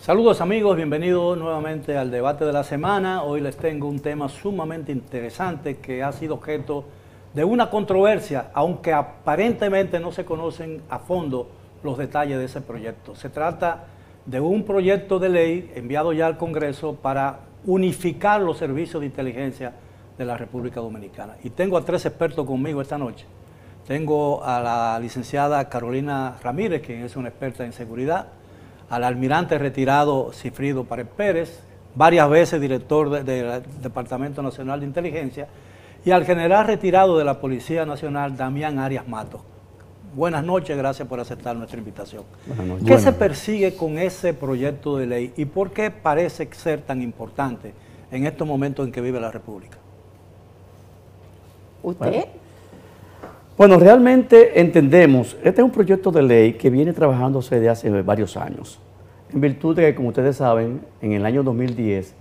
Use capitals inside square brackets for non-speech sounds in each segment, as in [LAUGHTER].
Saludos amigos, bienvenidos nuevamente al debate de la semana. Hoy les tengo un tema sumamente interesante que ha sido objeto de una controversia, aunque aparentemente no se conocen a fondo los detalles de ese proyecto. Se trata de un proyecto de ley enviado ya al Congreso para unificar los servicios de inteligencia de la República Dominicana. Y tengo a tres expertos conmigo esta noche. Tengo a la licenciada Carolina Ramírez, quien es una experta en seguridad, al almirante retirado Cifrido Párez Pérez, varias veces director del Departamento Nacional de Inteligencia, y al general retirado de la Policía Nacional, Damián Arias Mato. Buenas noches, gracias por aceptar nuestra invitación. ¿Qué se persigue con ese proyecto de ley y por qué parece ser tan importante en estos momentos en que vive la República? ¿Usted? Bueno, realmente entendemos, este es un proyecto de ley que viene trabajándose desde hace varios años, en virtud de que, como ustedes saben, en el año 2010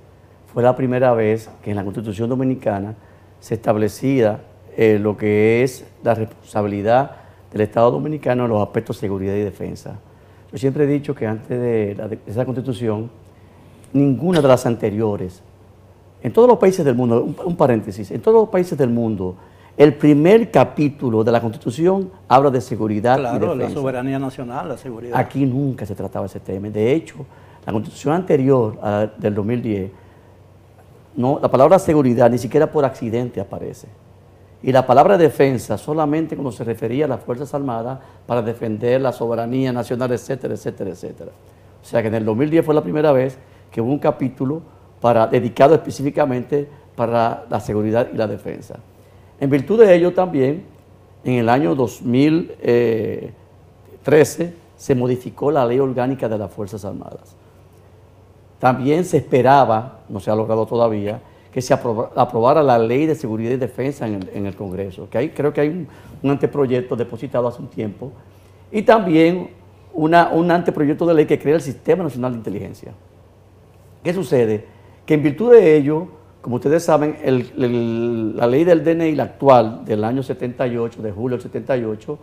fue la primera vez que en la Constitución Dominicana se establecía eh, lo que es la responsabilidad del Estado Dominicano en los aspectos de seguridad y defensa. Yo siempre he dicho que antes de, esa Constitución, ninguna de las anteriores, en todos los países del mundo, un, un paréntesis, en todos los países del mundo, el primer capítulo de la Constitución habla de seguridad y defensa. la soberanía nacional, la seguridad. Aquí nunca se trataba ese tema. De hecho, la Constitución anterior a, del 2010, no, la palabra seguridad ni siquiera por accidente aparece. Y la palabra defensa solamente cuando se refería a las Fuerzas Armadas para defender la soberanía nacional, etcétera, etcétera, etcétera. O sea que en el 2010 fue la primera vez que hubo un capítulo para, dedicado específicamente para la seguridad y la defensa. En virtud de ello también, en el año 2013 se modificó la ley orgánica de las Fuerzas Armadas. También se esperaba, no se ha logrado todavía, que se aprobara la ley de seguridad y defensa en el, Congreso, que hay, creo que hay un, anteproyecto depositado hace un tiempo, y también un anteproyecto de ley que crea el Sistema Nacional de Inteligencia. ¿Qué sucede? Que en virtud de ello, como ustedes saben, la ley del DNI, la actual, del año 78, de julio del 78,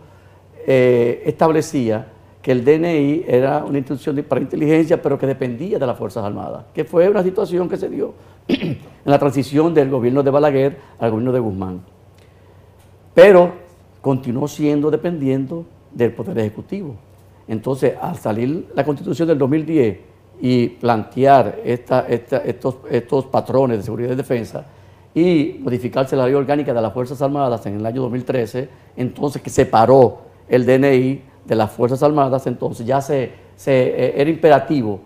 eh, establecía que el DNI era una institución para inteligencia, pero que dependía de las Fuerzas Armadas, que fue una situación que se dio [CLEARS THROAT] en la transición del gobierno de Balaguer al gobierno de Guzmán. Pero continuó siendo dependiendo del Poder Ejecutivo. Entonces, al salir la Constitución del 2010 y plantear estos, patrones de seguridad y defensa y modificarse la ley orgánica de las Fuerzas Armadas en el año 2013, entonces que separó el DNI de las Fuerzas Armadas, entonces ya se, eh, era imperativo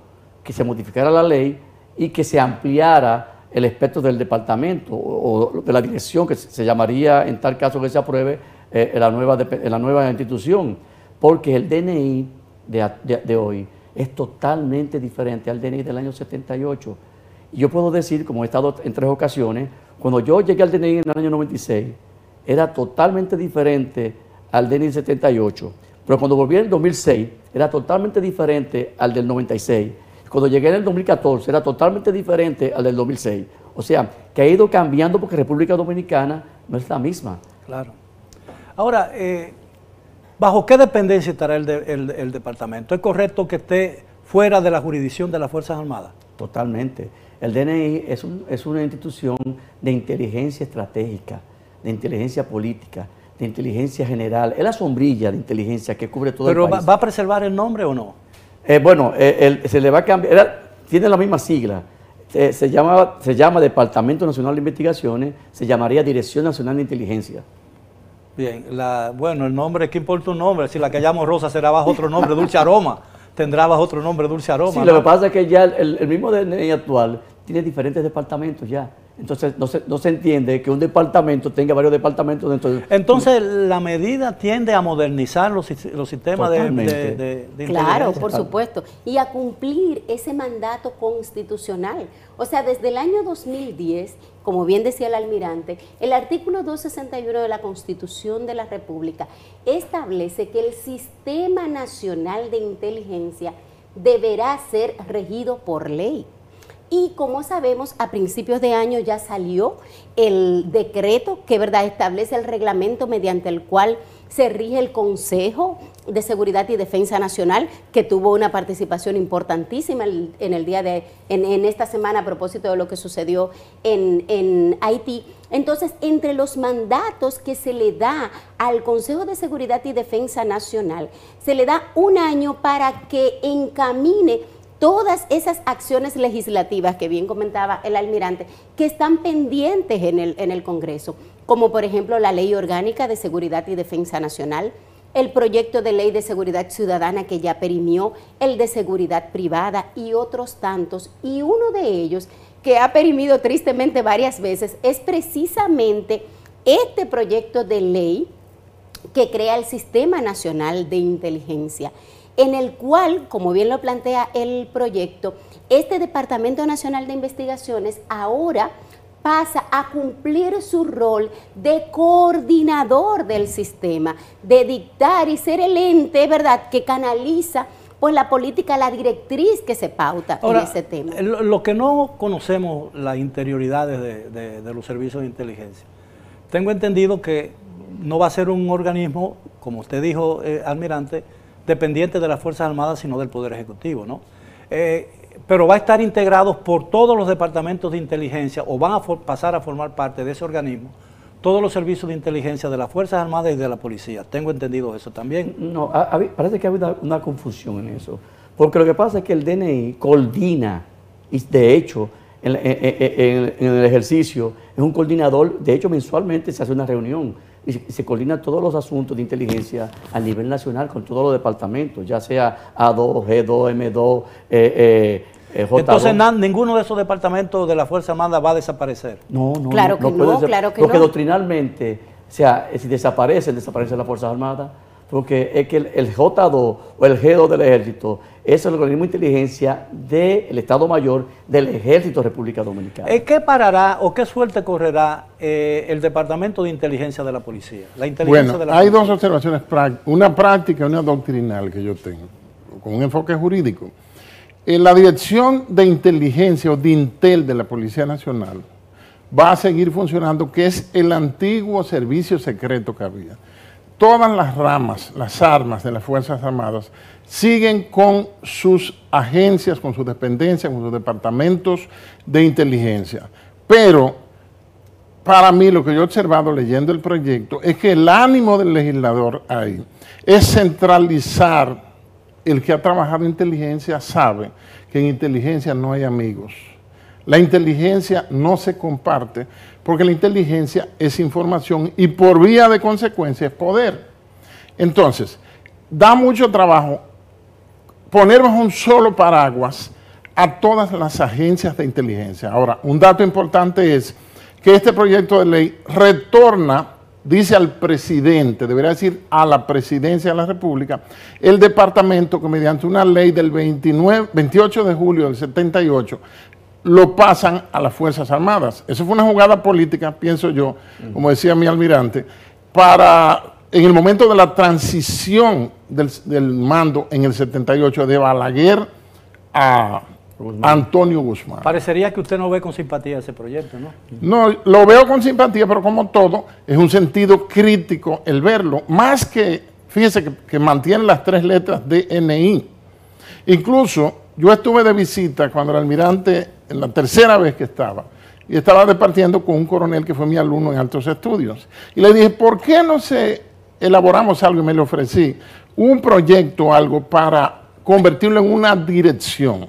que se modificara la ley y que se ampliara el espectro del departamento o, de la dirección, que se llamaría en tal caso que se apruebe eh, la, nueva, la nueva institución, porque el DNI de hoy es totalmente diferente al DNI del año 78. Y yo puedo decir, como he estado en tres ocasiones, cuando yo llegué al DNI en el año 96, era totalmente diferente al DNI 78. Pero cuando volví en el 2006, era totalmente diferente al del 96. Cuando llegué en el 2014, era totalmente diferente al del 2006. O sea, que ha ido cambiando porque República Dominicana no es la misma. Claro. Ahora, eh, ¿Bajo qué dependencia estará el, departamento? ¿Es correcto que esté fuera de la jurisdicción de las Fuerzas Armadas? Totalmente. El DNI es, es una institución de inteligencia estratégica, de inteligencia política, de inteligencia general. Es la sombrilla de inteligencia que cubre todo el país. ¿Pero va a preservar el nombre o no? Eh, bueno, eh, se le va a cambiar, tiene la misma sigla. Eh, se, llama, se llama Departamento Nacional de Investigaciones, se llamaría Dirección Nacional de Inteligencia. Bien, la, bueno, el nombre, ¿qué importa un nombre? Si la que llamo Rosa será bajo otro nombre, Dulce Aroma, tendrá bajo otro nombre, Dulce Aroma. Sí, lo que pasa es que ya el, el mismo DNI actual tiene diferentes departamentos ya. Entonces no se, no se entiende que un departamento tenga varios departamentos dentro de... Entonces la medida tiende a modernizar los, los sistemas de, de, Claro, por supuesto. Y a cumplir ese mandato constitucional. O sea, desde el año 2010, como bien decía el almirante, el artículo 261 de la Constitución de la República establece que el Sistema Nacional de Inteligencia deberá ser regido por ley. Y como sabemos, a principios de año ya salió el decreto que ¿verdad? establece el reglamento mediante el cual se rige el Consejo de Seguridad y Defensa Nacional, que tuvo una participación importantísima en el día de, en, esta semana a propósito de lo que sucedió en, en, Haití. Entonces, entre los mandatos que se le da al Consejo de Seguridad y Defensa Nacional, se le da un año para que encamine todas esas acciones legislativas que bien comentaba el almirante, que están pendientes en el, Congreso, como por ejemplo la Ley Orgánica de Seguridad y Defensa Nacional, el proyecto de ley de seguridad ciudadana que ya perimió, el de seguridad privada y otros tantos. Y uno de ellos, que ha perimido tristemente varias veces, es precisamente este proyecto de ley que crea el Sistema Nacional de Inteligencia, en el cual, como bien lo plantea el proyecto, este Departamento Nacional de Investigaciones ahora pasa a cumplir su rol de coordinador del sistema, de dictar y ser el ente, ¿verdad?, que canaliza pues la política, la directriz que se pauta en ese tema. Lo que no conocemos las interioridades de, los servicios de inteligencia. Tengo entendido que no va a ser un organismo, como usted dijo, eh, almirante, dependiente de las Fuerzas Armadas, sino del Poder Ejecutivo, ¿no? Eh, pero va a estar integrado por todos los departamentos de inteligencia o van a pasar a formar parte de ese organismo todos los servicios de inteligencia de las Fuerzas Armadas y de la Policía. Tengo entendido eso también. No, parece que hay una, confusión en eso. Porque lo que pasa es que el DNI coordina, y de hecho, en, el ejercicio, es un coordinador, de hecho mensualmente se hace una reunión y se, coordina todos los asuntos de inteligencia a nivel nacional con todos los departamentos, ya sea A2, G2, M2, eh, eh, Entonces ninguno de esos departamentos de la Fuerza Armada va a desaparecer. No, no. Claro que no, claro que Porque doctrinalmente, o sea, si desaparecen, desaparecen las Fuerzas Armadas, porque es que el, J2 o el G2 del Ejército es el organismo de inteligencia del Estado Mayor del Ejército de República Dominicana. ¿Qué parará o qué suerte correrá eh, el Departamento de Inteligencia de la Policía? La inteligencia bueno, hay dos observaciones, una práctica y una doctrinal que yo tengo, con un enfoque jurídico. En la Dirección de Inteligencia o DINTEL de la Policía Nacional va a seguir funcionando, que es el antiguo servicio secreto que había. Todas las ramas, las armas de las Fuerzas Armadas siguen con sus agencias, con sus dependencias, con sus departamentos de inteligencia. Pero para mí lo que yo he observado leyendo el proyecto es que el ánimo del legislador ahí es centralizar el que ha trabajado en inteligencia sabe que en inteligencia no hay amigos. La inteligencia no se comparte porque la inteligencia es información y por vía de consecuencia es poder. Entonces, da mucho trabajo poner un solo paraguas a todas las agencias de inteligencia. Ahora, un dato importante es que este proyecto de ley retorna dice al presidente, debería decir a la presidencia de la República, el departamento que mediante una ley del 29, 28 de julio del 78 lo pasan a las Fuerzas Armadas. Eso fue una jugada política, pienso yo, como decía mi almirante, para en el momento de la transición del, del mando en el 78 de Balaguer a Antonio Guzmán. Parecería que usted no ve con simpatía ese proyecto, ¿no? No, lo veo con simpatía, pero como todo, es un sentido crítico el verlo. Más que, fíjese que, mantiene las tres letras de NI. Incluso yo estuve de visita cuando el almirante, en la tercera vez que estaba, y estaba departiendo con un coronel que fue mi alumno en altos estudios. Y le dije, ¿por qué no se elaboramos algo? Y me le ofrecí un proyecto, algo para convertirlo en una dirección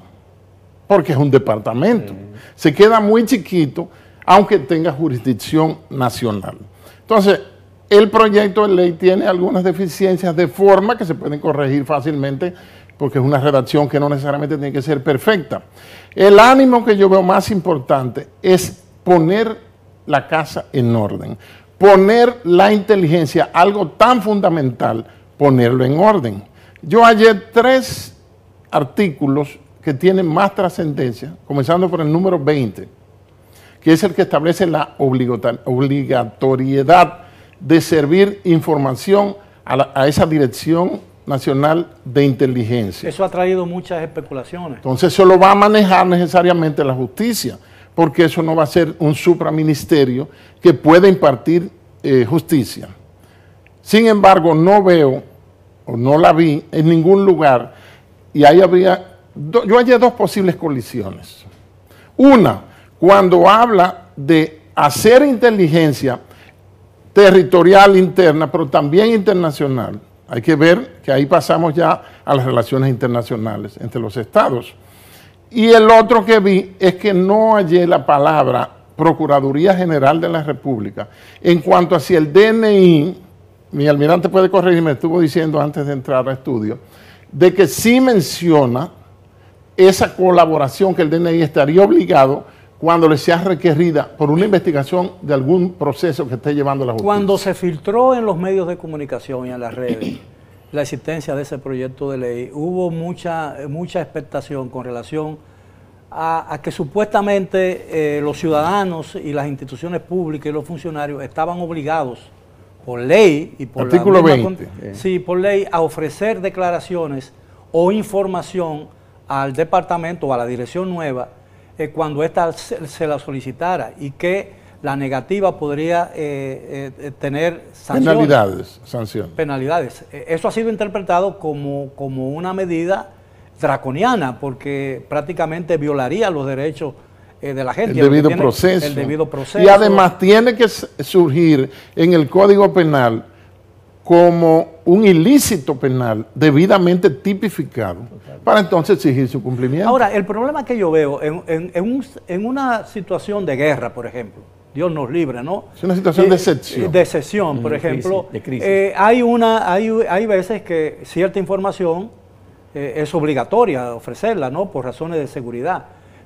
porque es un departamento. Se queda muy chiquito, aunque tenga jurisdicción nacional. Entonces, el proyecto de ley tiene algunas deficiencias de forma que se pueden corregir fácilmente porque es una redacción que no necesariamente tiene que ser perfecta. El ánimo que yo veo más importante es poner la casa en orden, poner la inteligencia, algo tan fundamental, ponerlo en orden. Yo hallé tres artículos que tienen más trascendencia, comenzando por el número 20, que es el que establece la obligatoriedad de servir información a, esa Dirección Nacional de Inteligencia. Eso ha traído muchas especulaciones. Entonces eso lo va a manejar necesariamente la justicia, porque eso no va a ser un supraministerio que pueda impartir eh, justicia. Sin embargo, no veo o no la vi en ningún lugar, y ahí habría, do- yo hallé dos posibles colisiones. Una, cuando habla de hacer inteligencia territorial interna, pero también internacional. Hay que ver que ahí pasamos ya a las relaciones internacionales entre los estados. Y el otro que vi es que no hallé la palabra Procuraduría General de la República en cuanto a si el DNI, mi almirante puede corregirme, estuvo diciendo antes de entrar a estudio, de que sí menciona esa colaboración que el DNI estaría obligado cuando le sea requerida por una investigación de algún proceso que esté llevando la justicia. Cuando se filtró en los medios de comunicación y en las redes la existencia de ese proyecto de ley, hubo mucha, mucha expectación con relación a, a que supuestamente eh, los ciudadanos y las instituciones públicas y los funcionarios estaban obligados por ley y por la Artículo misma 20. con- sí, por ley a ofrecer declaraciones o información al departamento o a la dirección nueva eh, cuando ésta se, se la solicitara y que la negativa podría eh, eh, tener sanciones Penalidades, sanciones. penalidades. Eso ha sido interpretado como, como una medida draconiana, porque prácticamente violaría los derechos de la gente. el debido tiene- proceso. El debido proceso. Y además tiene que surgir en el Código Penal como un ilícito penal debidamente tipificado para entonces exigir su cumplimiento. Ahora, el problema que yo veo en, en- en un- en una situación de guerra, por ejemplo, Dios nos libre, ¿no? Es una situación de Eh, excepción. De excepción, por ejemplo. crisis, de crisis. eh, hay, una, hay, hay veces que cierta información eh, es obligatoria ofrecerla, ¿no? Por razones de seguridad.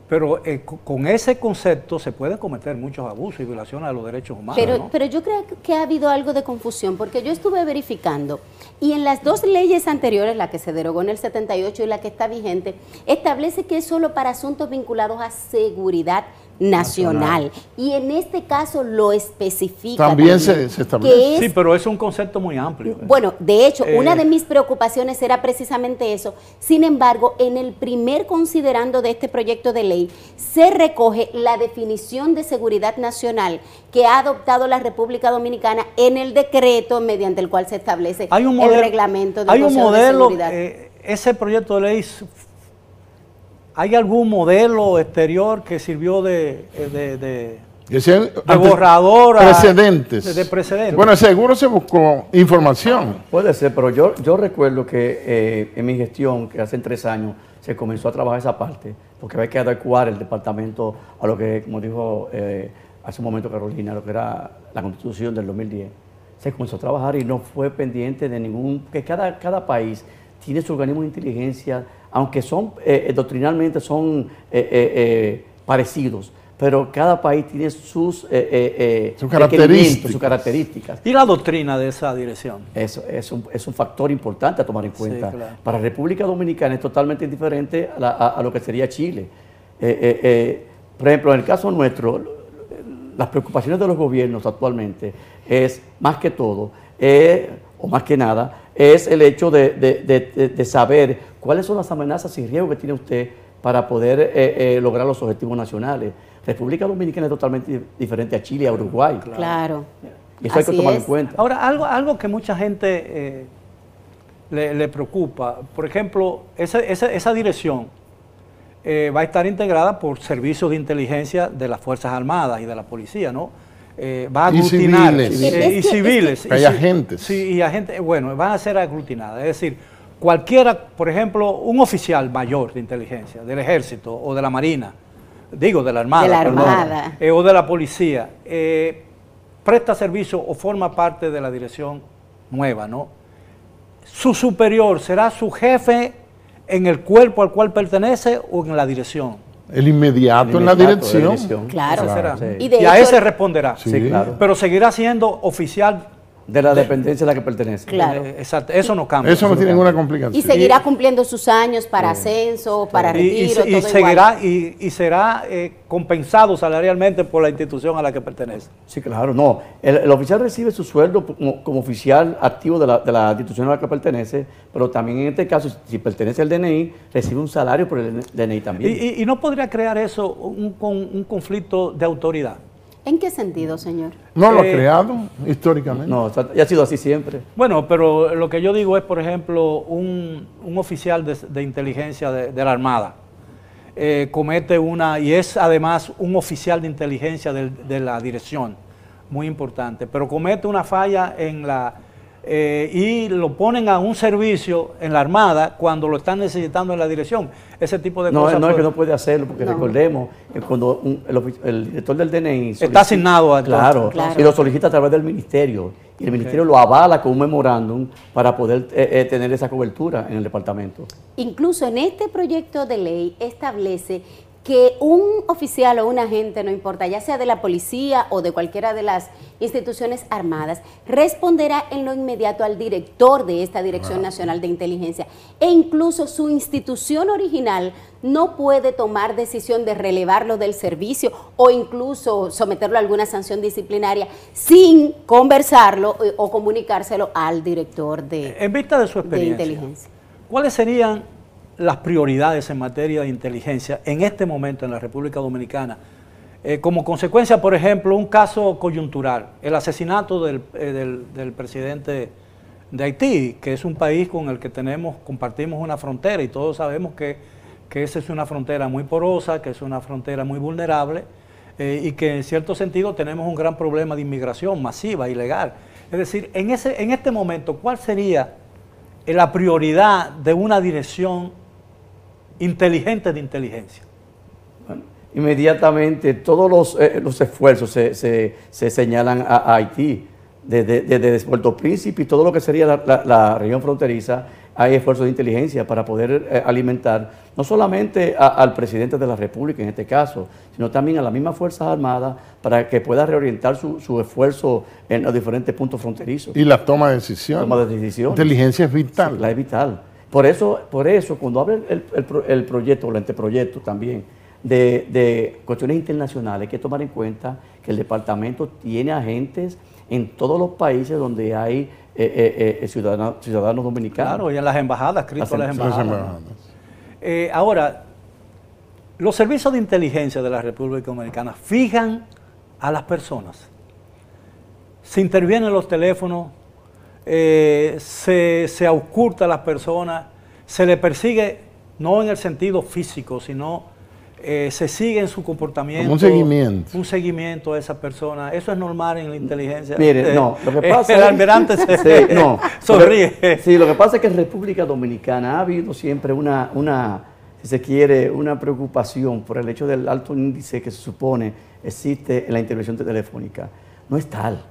Pero eh, co- con ese concepto se pueden cometer muchos abusos y violaciones a los derechos humanos. Pero, ¿no? pero yo creo que ha habido algo de confusión, porque yo estuve verificando y en las dos leyes anteriores, la que se derogó en el 78 y la que está vigente, establece que es solo para asuntos vinculados a seguridad nacional. Y en este caso lo especifica. También se- se establece. es Sí, pero es un concepto muy amplio. bueno, de hecho, Eh. una de mis preocupaciones era precisamente eso. Sin embargo, en el primer considerando de este proyecto de ley, se recoge la definición de seguridad nacional que ha adoptado la República Dominicana en el decreto mediante el cual se establece hay un modelo, el reglamento del hay un de modelo, Seguridad. eh, ese proyecto de ley, ¿hay algún modelo exterior que sirvió de, de- de- de borrador a- Precedentes. de- de precedentes? Bueno, seguro se buscó información. Puede ser, pero yo, yo recuerdo que eh, en mi gestión, que hace tres años, se comenzó a trabajar esa parte, porque había que adecuar el departamento a lo que, como dijo eh, hace un momento Carolina, lo que era la constitución del 2010. Se comenzó a trabajar y no fue pendiente de ningún, que cada, cada país tiene su organismo de inteligencia, aunque son eh, eh, doctrinalmente son eh, parecidos, pero cada país tiene sus, eh, eh, eh, Sus requerimientos, características. sus características. y la doctrina de esa dirección. Eso es un, es un factor importante a tomar en cuenta. claro. Para República Dominicana es totalmente indiferente a, la- a- a lo que sería Chile. Eh, eh, eh, por ejemplo, en el caso nuestro, las preocupaciones de los gobiernos actualmente es, más que todo, eh, o más que nada, es el hecho de, de- de- de- de saber cuáles son las amenazas y riesgos que tiene usted para poder eh, eh, lograr los objetivos nacionales. República Dominicana es totalmente di- diferente a Chile y a Uruguay. Claro. Y eso hay que tomarlo en cuenta. Ahora, algo, algo que mucha gente eh, le, le preocupa, por ejemplo, esa, esa- esa dirección eh, va a estar integrada por servicios de inteligencia de las Fuerzas Armadas y de la policía, ¿no? Eh, va a Y aglutinar. civiles. eh, y civiles. Hay y ci- agentes. Sí, y agentes, bueno, van a ser aglutinadas. Es decir, cualquiera, por ejemplo, un oficial mayor de inteligencia, del ejército o de la marina, digo, de la armada, De la perdón, Armada. eh, o de la policía, eh, presta servicio o forma parte de la dirección nueva, ¿no? Su superior será su jefe en el cuerpo al cual pertenece o en la dirección. El inmediato, en la dirección. Claro. Sí. Y a ese responderá. Sí. Sí, claro. Pero seguirá siendo oficial. De la dependencia a la que pertenece. Claro. Eh, exacto, eso no cambia. Eso no tiene ninguna complicación. Y seguirá cumpliendo sus años para ascenso, para Y- y, retiro, y todo seguirá y, y será eh, compensado salarialmente por la institución a la que pertenece. Sí, claro, no. El, el oficial recibe su sueldo como, como oficial activo de la, de la institución a la que pertenece, pero también en este caso, si pertenece al DNI, recibe un salario por el DNI Y, también. y- y no podría crear eso un, con- un conflicto de autoridad. ¿En qué sentido, señor? No lo ha Eh, creado históricamente. No, ya ha sido así siempre. Bueno, pero lo que yo digo es, por ejemplo, un, un oficial de, de inteligencia de, de la Armada eh, comete una, y es además un oficial de inteligencia de la dirección, muy importante, pero comete una falla en la, eh, y lo ponen a un servicio en la Armada cuando lo están necesitando en la dirección. Ese tipo de No, cosas. no es que pues, no puede hacerlo, porque No. recordemos que cuando un- el, director del DNI... Está asignado a- Claro, Claro. y lo solicita a través del ministerio. Y el ministerio lo avala con un memorándum para poder eh, eh, tener esa cobertura en el departamento. Incluso en este proyecto de ley establece que un oficial o un agente, no importa, ya sea de la policía o de cualquiera de las instituciones armadas, responderá en lo inmediato al director de esta Dirección Nacional de Inteligencia. E incluso su institución original no puede tomar decisión de relevarlo del servicio o incluso someterlo a alguna sanción disciplinaria sin conversarlo eh, o comunicárselo al director de, En vista de su de experiencia, inteligencia. ¿cuáles serían las prioridades en materia de inteligencia en este momento en la República Dominicana? Eh, como consecuencia, por ejemplo, un caso coyuntural, el asesinato del, eh, del- del presidente de Haití, que es un país con el que tenemos, compartimos una frontera y todos sabemos que, que esa es una frontera muy porosa, que es una frontera muy vulnerable eh, y que en cierto sentido tenemos un gran problema de inmigración masiva, ilegal. Es decir, en, ese, en este momento, ¿cuál sería la prioridad de una dirección inteligente de inteligencia? Bueno, inmediatamente todos los, eh, los esfuerzos se, se- se señalan a, a Haití. Desde, desde Puerto Príncipe y todo lo que sería la, la- la región fronteriza, hay esfuerzos de inteligencia para poder eh, alimentar no solamente a- al presidente de la República en este caso, sino también a las mismas Fuerzas Armadas para que pueda reorientar su, su esfuerzo en los diferentes puntos fronterizos. Y la toma de decisiones. Toma de decisiones. Inteligencia es vital. La es vital. Por eso, por eso cuando habla el, el el proyecto o el anteproyecto también de, de cuestiones internacionales, hay que tomar en cuenta que el departamento tiene agentes en todos los países donde hay eh, eh, eh, ciudadanos, ciudadanos dominicanos. Claro, y en las embajadas, escrito a las Las Las embajadas. embajadas. Eh, ahora, los servicios de inteligencia de la República Dominicana fijan a las personas. Se intervienen los teléfonos, eh, se, se ausculta a las personas, se le persigue no en el sentido físico, sino eh, se sigue en su comportamiento. Como un seguimiento. Un seguimiento a esa persona. Eso es normal en la inteligencia. Mire, Eh, no, lo que eh, pasa el almirante se [LAUGHS] Sí, no. [LAUGHS] sonríe. Sí, lo que pasa es que en República Dominicana ha habido siempre una, una, si se quiere, una preocupación por el hecho del alto índice que se supone existe en la intervención telefónica. No es tal.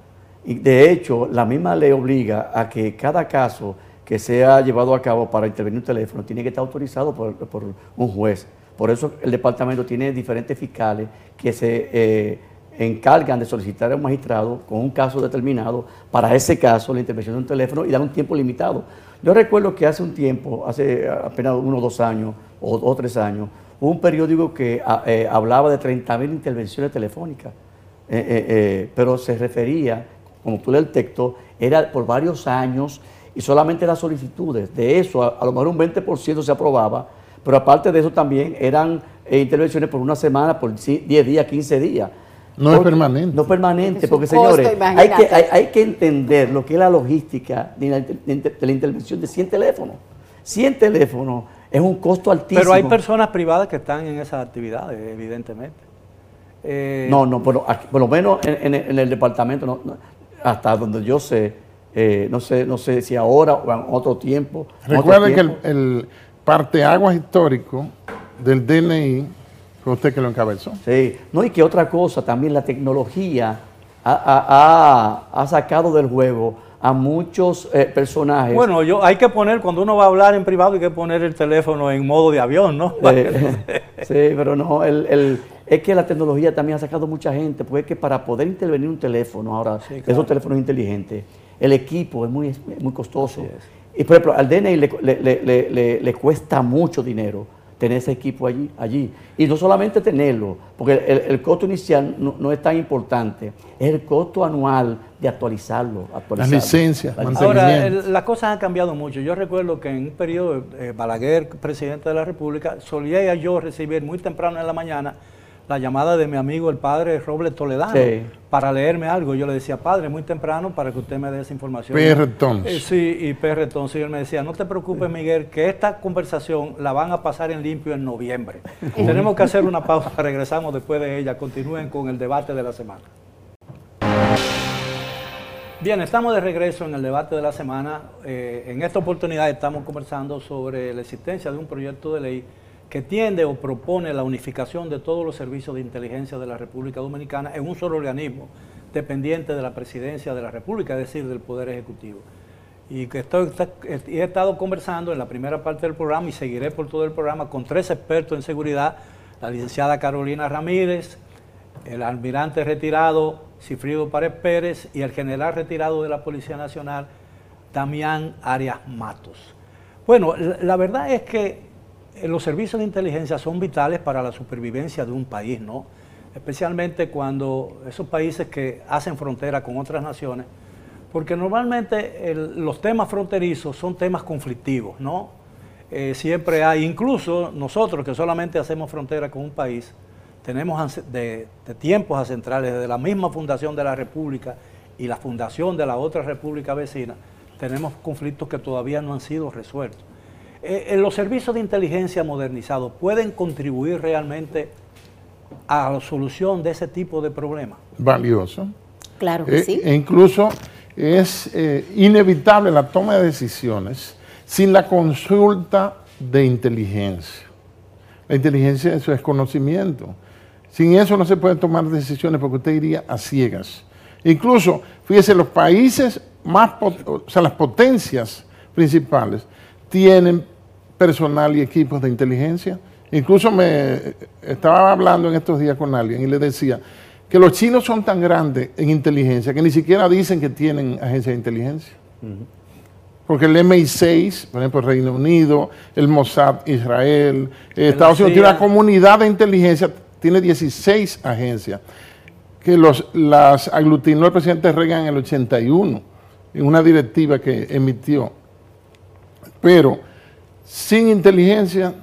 Y de hecho, la misma ley obliga a que cada caso que sea llevado a cabo para intervenir un teléfono tiene que estar autorizado por, por un juez. Por eso el departamento tiene diferentes fiscales que se eh, encargan de solicitar a un magistrado con un caso determinado para ese caso la intervención de un teléfono y dar un tiempo limitado. Yo recuerdo que hace un tiempo, hace apenas uno o dos años o, o tres años, hubo un periódico que a- eh, hablaba de 30.000 intervenciones telefónicas, eh, pero se refería, como tú lees el texto, era por varios años y solamente las solicitudes. De eso, a, a lo mejor un 20% se aprobaba, pero aparte de eso también eran eh, intervenciones por una semana, por ci- 10 días, 15 días. No es permanente. No permanente, Es un porque costo, señores, hay que, hay, hay que entender lo que es la logística de la, de intervención de 100 teléfonos. 100 teléfonos es un costo altísimo. Pero hay personas privadas que están en esas actividades, evidentemente. Eh, No, no, pero aquí- por lo menos en, en- en el departamento, no- no, hasta donde yo sé, eh, no sé, no sé si ahora o en otro tiempo. Recuerde que el, el parteaguas histórico del DNI fue usted que lo encabezó. Sí, no, y que otra cosa, también la tecnología ha, ha- ha- ha sacado del juego a muchos eh, personajes. Bueno, yo hay que poner, cuando uno va a hablar en privado, hay que poner el teléfono en modo de avión, ¿no? Eh, [LAUGHS] sí, pero no, el, el- es que la tecnología también ha sacado mucha gente, porque es que para poder intervenir un teléfono ahora, Sí, claro. esos teléfonos inteligentes, el equipo es muy, es muy costoso. Y por ejemplo, al DNI le, le- le- le- le- le cuesta mucho dinero tener ese equipo allí, allí. Y no solamente tenerlo, porque el, el costo inicial no, no es tan importante, es el costo anual de actualizarlo. actualizarlo. licencias, Las mantenimiento. Ahora, el- las cosas han cambiado mucho. Yo recuerdo que en un periodo, eh, Balaguer, presidente de la República, solía yo recibir muy temprano en la mañana la llamada de mi amigo el padre Robles Toledano Sí. para leerme algo. Yo le decía, padre, muy temprano para que usted me dé esa información. Perretón. Eh, sí, y Perretón, sí, él me decía, no te preocupes, Miguel, que esta conversación la van a pasar en limpio en noviembre. [LAUGHS] Tenemos que hacer una pausa, [LAUGHS] regresamos después de ella. Continúen con el debate de la semana. Bien, estamos de regreso en el debate de la semana. Eh, en esta oportunidad estamos conversando sobre la existencia de un proyecto de ley que tiende o propone la unificación de todos los servicios de inteligencia de la República Dominicana en un solo organismo dependiente de la presidencia de la República, es decir, del Poder Ejecutivo. Y que estoy, y he estado conversando en la primera parte del programa y seguiré por todo el programa con tres expertos en seguridad, la licenciada Carolina Ramírez, el almirante retirado Cifrido Párez Pérez y el general retirado de la Policía Nacional, Damián Arias Matos. Bueno, la, verdad es que eh, los servicios de inteligencia son vitales para la supervivencia de un país, ¿no? Especialmente cuando esos países que hacen frontera con otras naciones, porque normalmente los temas fronterizos son temas conflictivos, ¿no? Eh, siempre hay, incluso nosotros que solamente hacemos frontera con un país, tenemos de, de tiempos ancestrales, desde la misma fundación de la República y la fundación de la otra República vecina, tenemos conflictos que todavía no han sido resueltos. Eh, eh, los servicios de inteligencia modernizados pueden contribuir realmente a la solución de ese tipo de problemas. Valioso. Claro que Eh, sí. E incluso es eh, inevitable la toma de decisiones sin la consulta de inteligencia. La inteligencia eso es conocimiento. Sin eso no se pueden tomar decisiones porque usted iría a ciegas. Incluso, fíjese, los países más, o sea, las potencias principales tienen personal y equipos de inteligencia. Incluso me estaba hablando en estos días con alguien y le decía que los chinos son tan grandes en inteligencia que ni siquiera dicen que tienen agencia de inteligencia. Porque el MI6, por ejemplo, Reino Unido, el Mossad Israel, eh, Estados Unidos tiene una comunidad de inteligencia, tiene 16 agencias, que los, las aglutinó el presidente Reagan en el 81, en una directiva que emitió. Pero sin inteligencia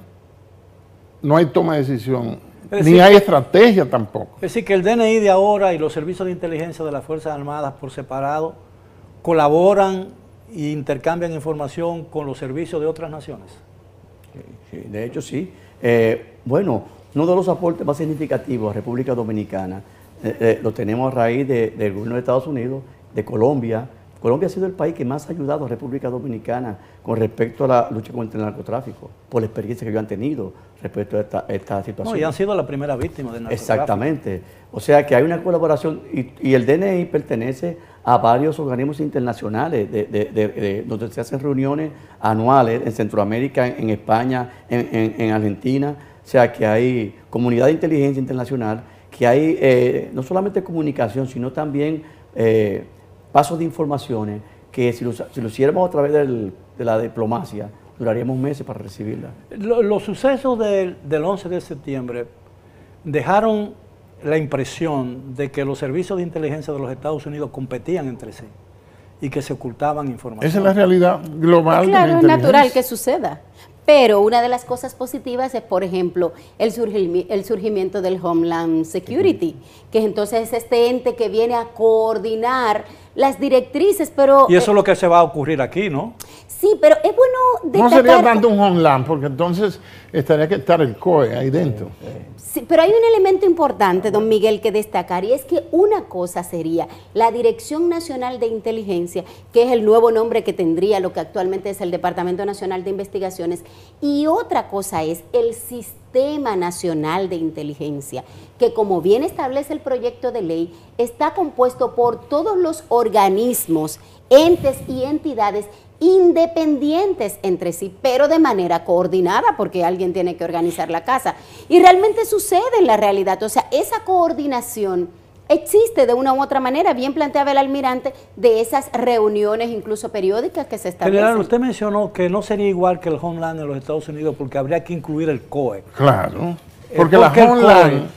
no hay toma de decisión, Es ni decir, hay estrategia tampoco. Es decir, que el DNI de ahora y los servicios de inteligencia de las Fuerzas Armadas por separado colaboran e intercambian información con los servicios de otras naciones. Sí, de hecho, sí. Eh, bueno, uno de los aportes más significativos a República Dominicana eh, eh, lo tenemos a raíz de- del gobierno de Estados Unidos, de Colombia. Colombia ha sido el país que más ha ayudado a República Dominicana con respecto a la lucha contra el narcotráfico, por la experiencia que ellos han tenido respecto a esta, esta No, situación. y han sido la primera víctima del narcotráfico. Exactamente. O sea que hay una colaboración y, y el DNI pertenece a varios organismos internacionales de, de- de- de- donde se hacen reuniones anuales en Centroamérica, en, en España, en, en- en Argentina. O sea que hay comunidad de inteligencia internacional, que hay eh, no solamente comunicación, sino también eh, pasos de informaciones que si lo, si lo hiciéramos a través del- de la diplomacia, duraríamos meses para recibirla. Lo- los sucesos del, del 11 de septiembre dejaron la impresión de que los servicios de inteligencia de los Estados Unidos competían entre sí y que se ocultaban información. Esa es la realidad global de la Claro, es natural que suceda. Pero una de las cosas positivas es, por ejemplo, el, surgimi- el surgimiento del Homeland Security, que entonces es este ente que viene a coordinar las directrices, pero... Y eso eh, es lo que se va a ocurrir aquí, ¿no? sí, pero es bueno No destacar... sería tanto un homeland, porque entonces estaría que estar el COE ahí dentro. Sí, pero hay un elemento importante, don Miguel, que destacar, y es que una cosa sería la Dirección Nacional de Inteligencia, que es el nuevo nombre que tendría lo que actualmente es el Departamento Nacional de Investigaciones, y otra cosa es el Sistema Nacional de Inteligencia, que como bien establece el proyecto de ley, está compuesto por todos los organismos, entes y entidades independientes entre sí, pero de manera coordinada, porque alguien tiene que organizar la casa. Y realmente sucede en la realidad, o sea, esa coordinación existe de una u otra manera, bien planteaba el almirante, de esas reuniones incluso periódicas que se establecen. General, usted mencionó que no sería igual que el Homeland de los Estados Unidos porque habría que incluir el COE. Claro. Eh, Porque ¿por qué la el Homeland,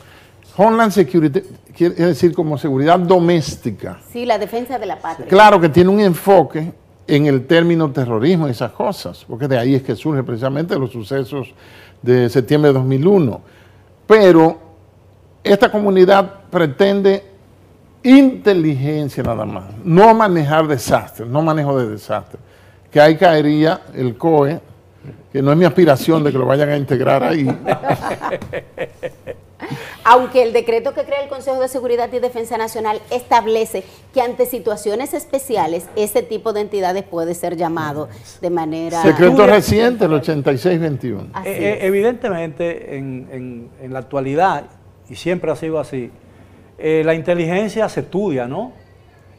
Homeland Security quiere decir como seguridad doméstica. Sí, la defensa de la patria. Claro que tiene un enfoque en el término terrorismo y esas cosas, porque de ahí es que surgen precisamente los sucesos de septiembre de 2001. Pero esta comunidad pretende inteligencia nada más, no manejar desastres, no manejo de desastres. Que ahí caería el COE, que no es mi aspiración de que lo vayan a integrar ahí. Aunque el decreto que crea el Consejo de Seguridad y Defensa Nacional establece que ante situaciones especiales ese tipo de entidades puede ser llamado de manera... Secreto reciente, el 8621. Eh, eh, evidentemente, en, la actualidad, y siempre ha sido así, eh, la inteligencia se estudia, ¿no?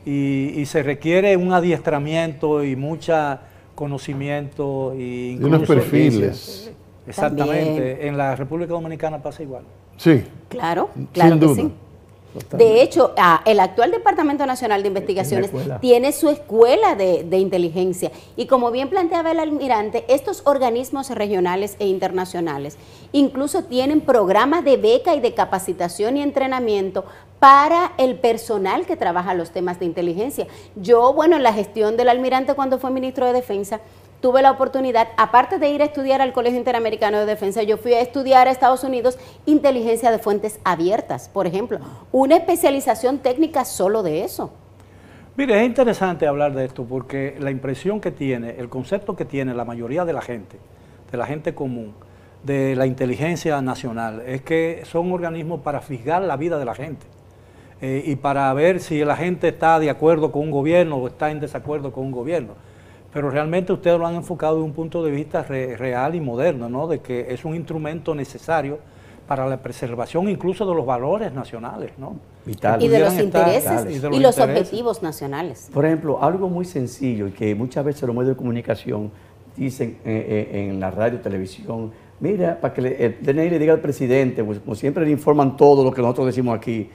Y, se requiere un adiestramiento y mucha conocimiento y, incluso, unos perfiles. Exactamente. En la República Dominicana pasa igual. Sí. Claro, claro que sí. De hecho, ah, el actual Departamento Nacional de Investigaciones tiene su escuela de, de, inteligencia. Y como bien planteaba el almirante, estos organismos regionales e internacionales incluso tienen programas de beca y de capacitación y entrenamiento para el personal que trabaja los temas de inteligencia. Yo, bueno, en la gestión del almirante cuando fue ministro de Defensa, tuve la oportunidad, aparte de ir a estudiar al Colegio Interamericano de Defensa, yo fui a estudiar a Estados Unidos inteligencia de fuentes abiertas, por ejemplo, una especialización técnica solo de eso. Mire, es interesante hablar de esto porque la impresión que tiene, el concepto que tiene la mayoría de la gente, de la gente común, de la inteligencia nacional, es que son organismos para fijar la vida de la gente eh, y para ver si la gente está de acuerdo con un gobierno o está en desacuerdo con un gobierno pero realmente ustedes lo han enfocado de un punto de vista real y moderno, ¿no? de que es un instrumento necesario para la preservación incluso de los valores nacionales, ¿no? Y de los intereses y, los, objetivos nacionales. Por ejemplo, algo muy sencillo y que muchas veces los medios de comunicación dicen eh, eh, en la radio, televisión, mira, para que el DNI le diga al presidente, pues, como siempre le informan todo lo que nosotros decimos aquí,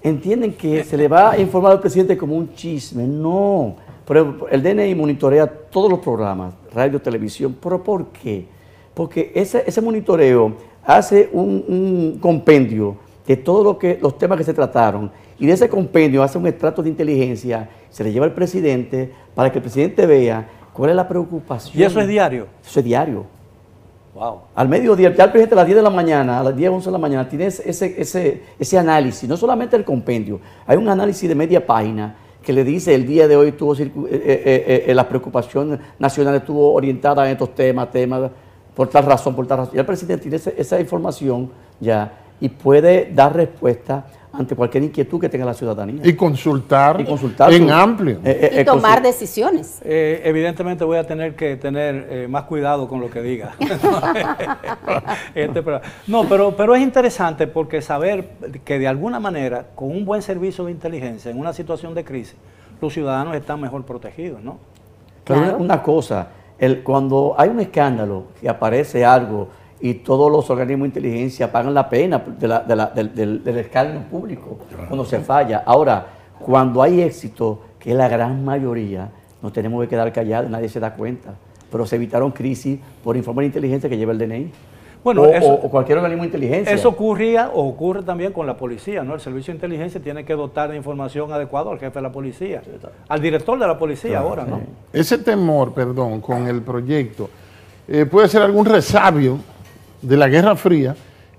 entienden que se le va a informar al presidente como un chisme. No, pero el DNI monitorea todos los programas, radio, televisión. ¿Pero por qué? Porque ese, ese monitoreo hace un, compendio de todos lo que, los temas que se trataron y de ese compendio hace un extracto de inteligencia, se le lleva al presidente para que el presidente vea cuál es la preocupación. ¿Y eso es diario? Eso es diario. Wow. Al mediodía, ya el presidente a las 10 de la mañana, a las 10, 11 de la mañana, tiene ese, ese, ese análisis, no solamente el compendio, hay un análisis de media página que le dice el día de hoy tuvo eh, eh, eh, preocupación nacional estuvo orientada en estos temas, temas, por tal razón, por tal razón. Y el presidente tiene esa, información ya y puede dar respuesta ante cualquier inquietud que tenga la ciudadanía. Y consultar, y consultar en amplio. y tomar decisiones. evidentemente voy a tener que tener más cuidado con lo que diga. [LAUGHS] [LAUGHS] Este, no, pero, pero es interesante porque saber que de alguna manera, con un buen servicio de inteligencia en una situación de crisis, los ciudadanos están mejor protegidos, ¿no? Pero una cosa, el, cuando hay un escándalo y aparece algo y todos los organismos de inteligencia pagan la pena del, del, escándalo público cuando se falla. Ahora, cuando hay éxito, que es la gran mayoría, no tenemos que quedar callados, nadie se da cuenta. Pero se evitaron crisis por informe de inteligencia que lleva el DNI. Bueno, o, cualquier organismo de inteligencia. Eso ocurría o ocurre también con la policía, ¿no? El servicio de inteligencia tiene que dotar de información adecuada al jefe de la policía, al director de la policía ahora, ¿no? Ese temor, perdón, con el proyecto, eh, puede ser algún resabio de la Guerra Fría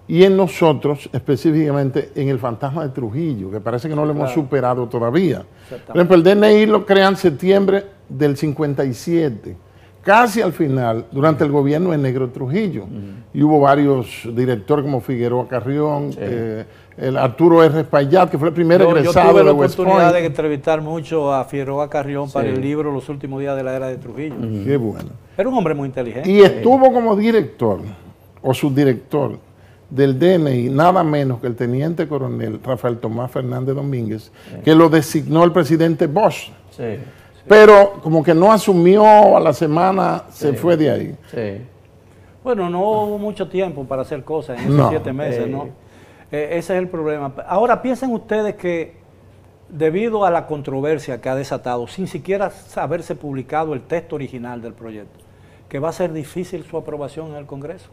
y en nosotros, específicamente en el fantasma de Trujillo, que parece que no lo hemos superado todavía. Por ejemplo, el DNI lo crea en septiembre del 57 casi al final, durante el gobierno de Negro Trujillo. Y hubo varios directores como Figueroa Carrión, eh, el Arturo R. Espaillat, que fue el primer egresado yo tuve la oportunidad de entrevistar mucho a Figueroa Carrión para el libro Los últimos días de la era de Trujillo. Qué bueno. Era un hombre muy inteligente. Y estuvo como director o subdirector del DNI, nada menos que el teniente coronel Rafael Tomás Fernández Domínguez, que lo designó el presidente Bosch. Sí. Pero como que no asumió a la semana, se fue de ahí. Sí. Bueno, no hubo mucho tiempo para hacer cosas en esos siete meses, ¿no? Eh, ese es el problema. Ahora piensen ustedes que debido a la controversia que ha desatado, sin siquiera haberse publicado el texto original del proyecto, que va a ser difícil su aprobación en el Congreso.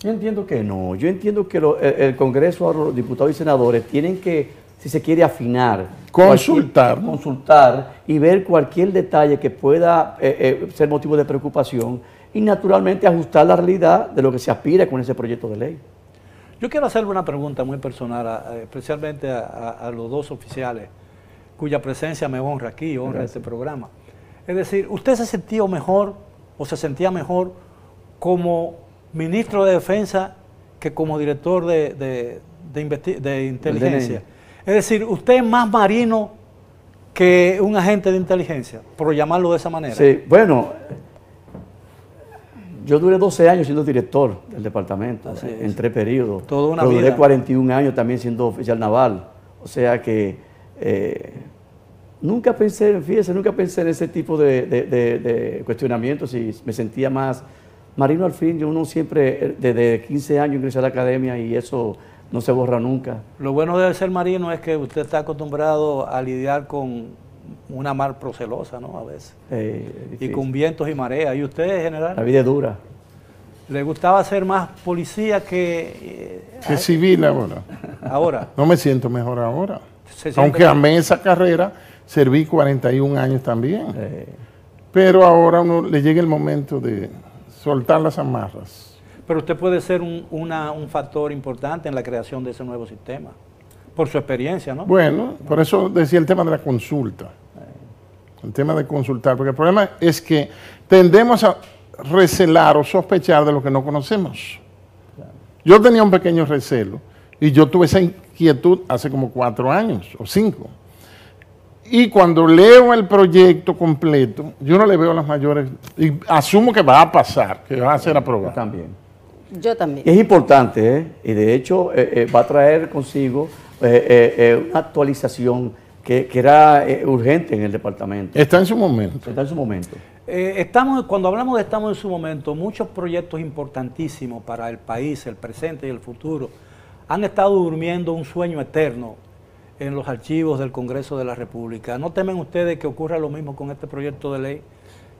Yo entiendo que no. Yo entiendo que el Congreso, los diputados y senadores tienen que si se quiere afinar. Consultar. consultar y ver cualquier detalle que pueda eh, eh, ser motivo de preocupación y naturalmente ajustar la realidad de lo que se aspira con ese proyecto de ley. Yo quiero hacerle una pregunta muy personal, a- especialmente a, a- a los dos oficiales cuya presencia me honra aquí, honra este programa. Es decir, ¿usted se sentía mejor o se sentía mejor como ministro de Defensa que como director de, de- de inteligencia? Es decir, ¿usted es más marino que un agente de inteligencia, por llamarlo de esa manera? Sí, bueno, yo duré 12 años siendo director del departamento, en es. tres periodos. Toda una Pero duré vida. 41 años también siendo oficial naval. O sea que eh, nunca pensé, fíjese, nunca pensé en ese tipo de, de- de- de cuestionamientos y me sentía más marino al fin. Yo uno siempre, eh, desde 15 años ingresé a la academia y eso no se borra nunca. Lo bueno de ser marino es que usted está acostumbrado a lidiar con una mar procelosa, ¿no? A veces. Eh, Y con vientos y mareas. ¿Y usted, La general? vida es dura. ¿Le gustaba ser más policía que eh, Que civil ahora. [LAUGHS] ahora? No me siento mejor ahora. Se Aunque amé esa carrera, serví 41 años también. Eh, Pero ahora uno le llega el momento de soltar las amarras. Pero usted puede ser un, una- un factor importante en la creación de ese nuevo sistema, por su experiencia, ¿no? Bueno, por eso decía el tema de la consulta. El tema de consultar, porque el problema es que tendemos a recelar o sospechar de lo que no conocemos. Yo tenía un pequeño recelo y yo tuve esa inquietud hace como cuatro años o cinco. Y cuando leo el proyecto completo, yo no le veo las mayores, y asumo que va a pasar, que va a ser yo aprobado. también. Yo también. Es importante, ¿eh? y de hecho eh, eh, va a traer consigo eh, eh, eh, una actualización que, que era eh, urgente en el departamento. Está en su momento. Está en su momento. Eh, estamos, cuando hablamos de estamos en su momento, muchos proyectos importantísimos para el país, el presente y el futuro, han estado durmiendo un sueño eterno en los archivos del Congreso de la República. ¿No temen ustedes que ocurra lo mismo con este proyecto de ley?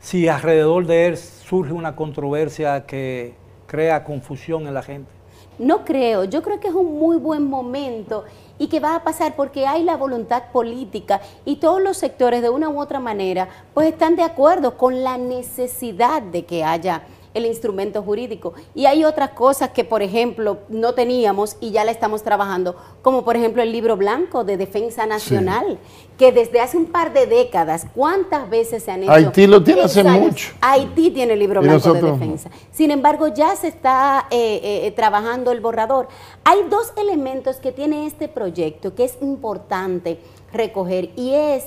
Si alrededor de él surge una controversia que crea confusión en la gente. No creo, yo creo que es un muy buen momento y que va a pasar porque hay la voluntad política y todos los sectores de una u otra manera pues están de acuerdo con la necesidad de que haya el instrumento jurídico. Y hay otras cosas que, por ejemplo, no teníamos y ya la estamos trabajando, como por ejemplo el libro blanco de defensa nacional, que desde hace un par de décadas, ¿cuántas veces se han hecho? Haití lo tiene hace ensayos? mucho. Haití tiene el libro blanco de nosotros defensa. Sin embargo, ya se está eh, eh, trabajando el borrador. Hay dos elementos que tiene este proyecto que es importante recoger y es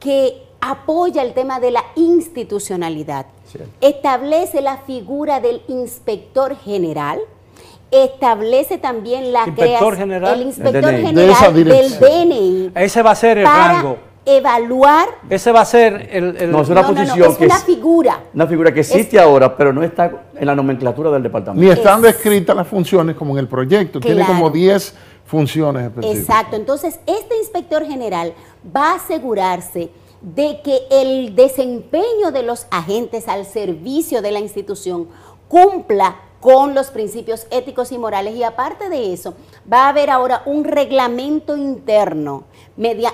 que apoya el tema de la institucionalidad. Establece la figura del inspector general. Establece también la Inspector creación general. el inspector DNI. general De del. DNI Ese va a ser el rango. evaluar Ese va a ser el... el- No, es una no, no, no, posición es que una es- figura. Una figura que existe ahora, pero no está en la nomenclatura del departamento. Ni están Es- descritas las funciones como en el proyecto. Tiene como 10 funciones específicas. Exacto, entonces este inspector general va a asegurarse de que el desempeño de los agentes al servicio de la institución cumpla con los principios éticos y morales. Y aparte de eso va a haber ahora un reglamento interno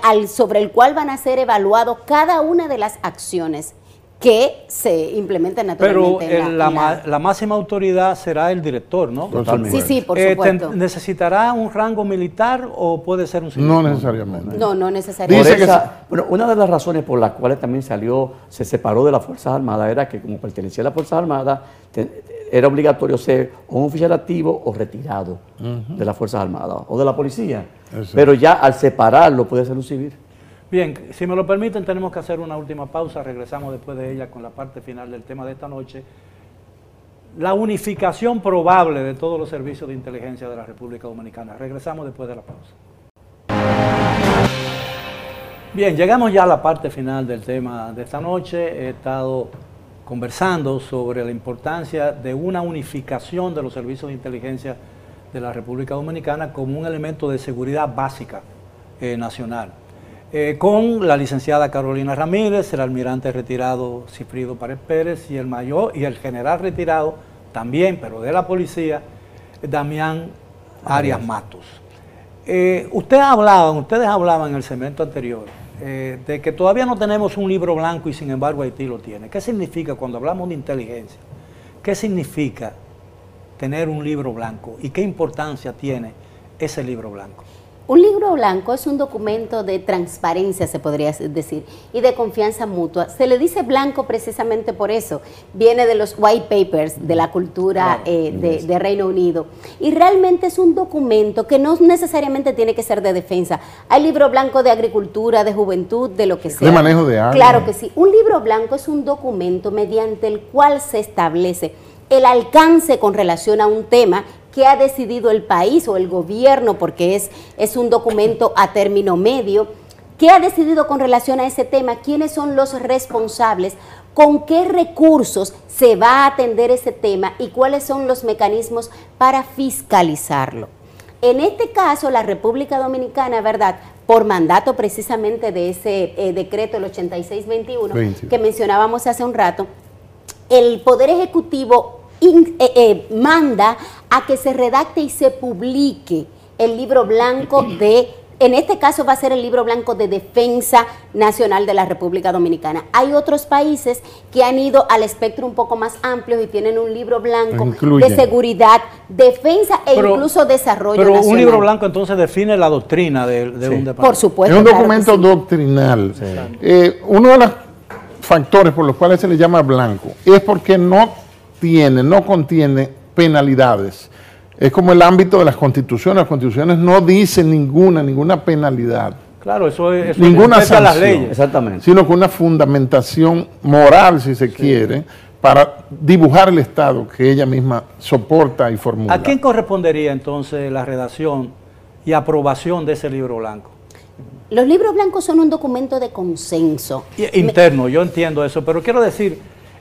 al- sobre el cual van a ser evaluados cada una de las acciones que se implementan Pero naturalmente. en el- en la, ma- la máxima autoridad será el director, ¿no? Totalmente. Sí, sí, por Eh, supuesto. ¿Necesitará un rango militar o puede ser un civil? No necesariamente. No, no necesariamente. Dice esa- bueno, una de las razones por las cuales también salió, se separó de las Fuerzas Armadas era que como pertenecía a las Fuerzas Armadas, te- era obligatorio ser o un oficial activo o retirado de las Fuerzas Armadas o de la policía. Eso. Pero ya al separarlo puede ser un civil. Bien, si me lo permiten, tenemos que hacer una última pausa. Regresamos después de ella con la parte final del tema de esta noche. La unificación probable de todos los servicios de inteligencia de la República Dominicana. Regresamos después de la pausa. Bien, llegamos ya a la parte final del tema de esta noche. He estado conversando sobre la importancia de una unificación de los servicios de inteligencia de la República Dominicana como un elemento de seguridad básica eh, nacional. Eh, con la licenciada Carolina Ramírez, el almirante retirado Cifrido Párez Pérez y el mayor y el general retirado también, pero de la policía, Damián Arias Matos. Eh, usted hablaban, ustedes hablaban en el segmento anterior eh, de que todavía no tenemos un libro blanco y sin embargo Haití lo tiene. ¿Qué significa cuando hablamos de inteligencia? ¿Qué significa tener un libro blanco y qué importancia tiene ese libro blanco? Un libro blanco es un documento de transparencia, se podría decir, y de confianza mutua. Se le dice blanco precisamente por eso. Viene de los white papers de la cultura eh, de, Reino Unido. Y realmente es un documento que no necesariamente tiene que ser de defensa. Hay libro blanco de agricultura, de juventud, de lo que sea. De manejo de agua. Claro que sí. Un libro blanco es un documento mediante el cual se establece el alcance con relación a un tema que ha decidido el país o el gobierno, porque es, es un documento a término medio, ¿qué ha decidido con relación a ese tema? ¿Quiénes son los responsables? ¿Con qué recursos se va a atender ese tema? ¿Y cuáles son los mecanismos para fiscalizarlo? En este caso, la República Dominicana, ¿verdad? Por mandato precisamente de ese eh, decreto, el 8621, que mencionábamos hace un rato, el Poder Ejecutivo eh, eh, manda a que se redacte y se publique el libro blanco de, en este caso va a ser el libro blanco de defensa nacional de la República Dominicana. Hay otros países que han ido al espectro un poco más amplio y tienen un libro blanco de seguridad, defensa e incluso desarrollo. Pero un libro blanco entonces define la doctrina de, un departamento. Por supuesto. Es un documento doctrinal. Eh, uno de los factores por los cuales se le llama blanco es porque no tiene, no contiene penalidades. Es como el ámbito de las constituciones. Las constituciones no dicen ninguna, ninguna penalidad. Claro, eso es ninguna sanción, las leyes. Exactamente. Sino con una fundamentación moral, si se quiere, para dibujar el Estado que ella misma soporta y formula. ¿A quién correspondería entonces la redacción y aprobación de ese libro blanco? Los libros blancos son un documento de consenso. Interno, yo entiendo eso, pero quiero decir,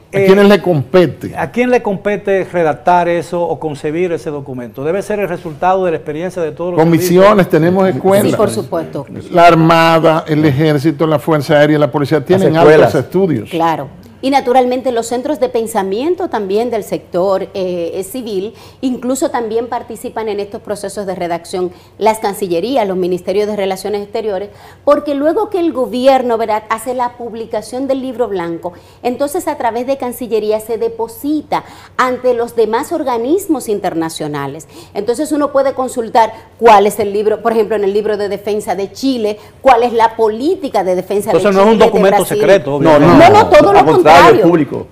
¿A quiénes le compete? ¿A quién le compete redactar eso o concebir ese documento? Debe ser el resultado de la experiencia de todos los Comisiones, tenemos escuelas. Sí, por supuesto. La Armada, el Ejército, la Fuerza Aérea, la Policía tienen altos estudios. Claro. Y naturalmente los centros de pensamiento también del sector eh, civil incluso también participan en estos procesos de redacción, las cancillerías, los ministerios de Relaciones Exteriores, porque luego que el gobierno ¿verdad? hace la publicación del libro blanco, entonces a través de cancillería se deposita ante los demás organismos internacionales. Entonces uno puede consultar cuál es el libro, por ejemplo, en el libro de defensa de Chile, cuál es la política de defensa de Chile. Entonces no es un documento secreto, No, no, no, no todo lo contrario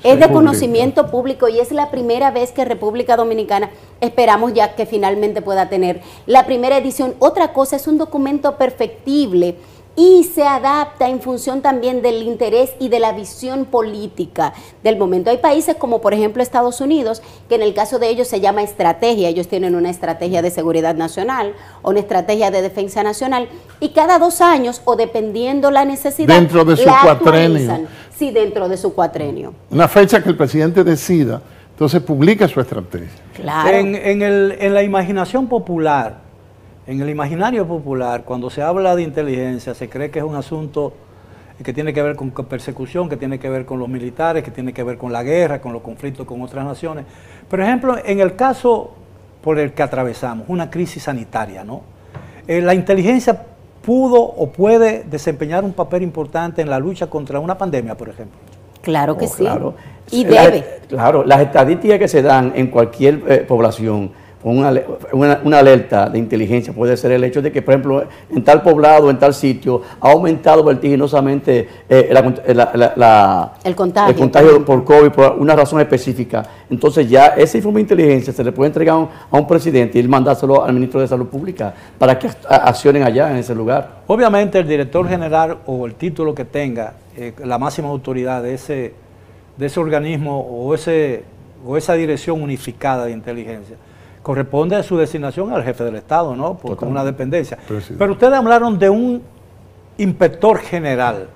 es de conocimiento público y es la primera vez que República Dominicana esperamos ya que finalmente pueda tener la primera edición. Otra cosa es un documento perfectible y se adapta en función también del interés y de la visión política del momento. Hay países como por ejemplo Estados Unidos, que en el caso de ellos se llama estrategia, ellos tienen una estrategia de seguridad nacional o una estrategia de defensa nacional y cada dos años o dependiendo la necesidad, dentro de su cuatrenio. Sí, dentro de su cuatrenio. Una fecha que el presidente decida, entonces publica su estrategia. Claro. En, en la imaginación popular, en el imaginario popular, cuando se habla de inteligencia, se cree que es un asunto que tiene que ver con persecución, que tiene que ver con los militares, que tiene que ver con la guerra, con los conflictos con otras naciones. Por ejemplo, en el caso por el que atravesamos, una crisis sanitaria, ¿no? Eh, la inteligencia pudo o puede desempeñar un papel importante en la lucha contra una pandemia, por ejemplo. Claro que oh, sí. Claro. Y debe. claro, las estadísticas que se dan en cualquier eh, población una, una, alerta de inteligencia puede ser el hecho de que, por ejemplo, en tal poblado, en tal sitio, ha aumentado vertiginosamente eh, el, contagio. el contagio por COVID por una razón específica. Entonces ya ese informe de inteligencia se le puede entregar a un, presidente y él mandárselo al ministro de Salud Pública para que accionen allá en ese lugar. Obviamente el director general o el título que tenga, eh, la máxima autoridad de ese, de ese organismo o, ese, o esa dirección unificada de inteligencia, corresponde a su designación al jefe del Estado, ¿no? Por una dependencia. Pero, ustedes hablaron de un inspector general.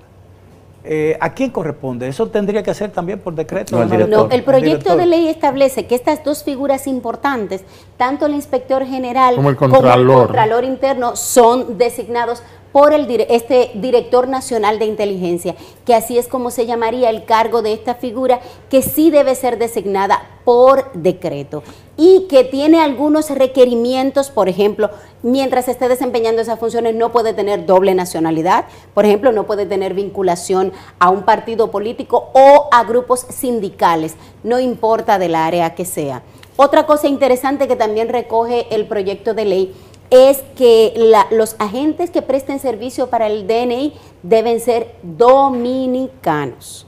Eh, ¿A quién corresponde? ¿Eso tendría que ser también por decreto? No, el, proyecto de ley establece que estas dos figuras importantes, tanto el inspector general como el contralor interno, son designados por el, este director nacional de inteligencia, que así es como se llamaría el cargo de esta figura, que sí debe ser designada por decreto y que tiene algunos requerimientos, por ejemplo, mientras esté desempeñando esas funciones no puede tener doble nacionalidad, por ejemplo, no puede tener vinculación a un partido político o a grupos sindicales, no importa del área que sea. Otra cosa interesante que también recoge el proyecto de ley es que la- los agentes que presten servicio para el DNI deben ser dominicanos.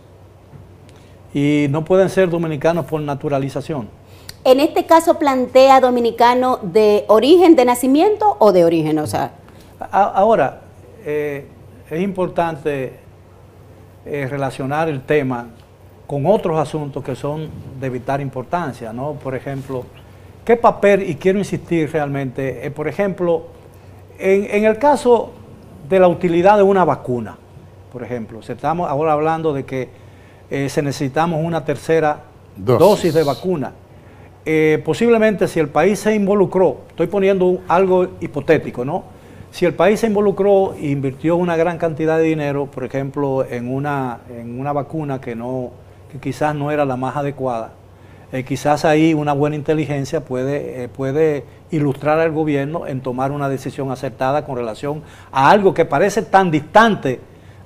Y no pueden ser dominicanos por naturalización. En este caso plantea dominicano de origen de nacimiento o de origen, o sea, Ahora, eh, es importante eh, relacionar el tema con otros asuntos que son de vital importancia, ¿no? Por ejemplo, ¿qué papel, y quiero insistir realmente, eh, por ejemplo, en, en el caso de la utilidad de una vacuna, por ejemplo, se estamos ahora hablando de que eh, se necesitamos una tercera Dosis. dosis de vacuna. Eh, posiblemente si el país se involucró, estoy poniendo algo hipotético, ¿no? Si el país se involucró e invirtió una gran cantidad de dinero, por ejemplo, en una, en una vacuna que, no, que quizás no era la más adecuada, eh, quizás ahí una buena inteligencia puede, eh, puede ilustrar al gobierno en tomar una decisión acertada con relación a algo que parece tan distante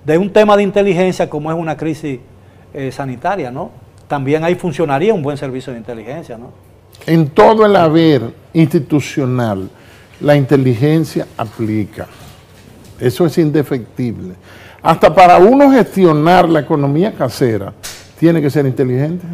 de un tema de inteligencia como es una crisis eh, sanitaria, ¿no? También ahí funcionaría un buen servicio de inteligencia, ¿no? En todo el haber institucional, la inteligencia aplica. Eso es indefectible. Hasta para uno gestionar la economía casera, tiene que ser inteligente.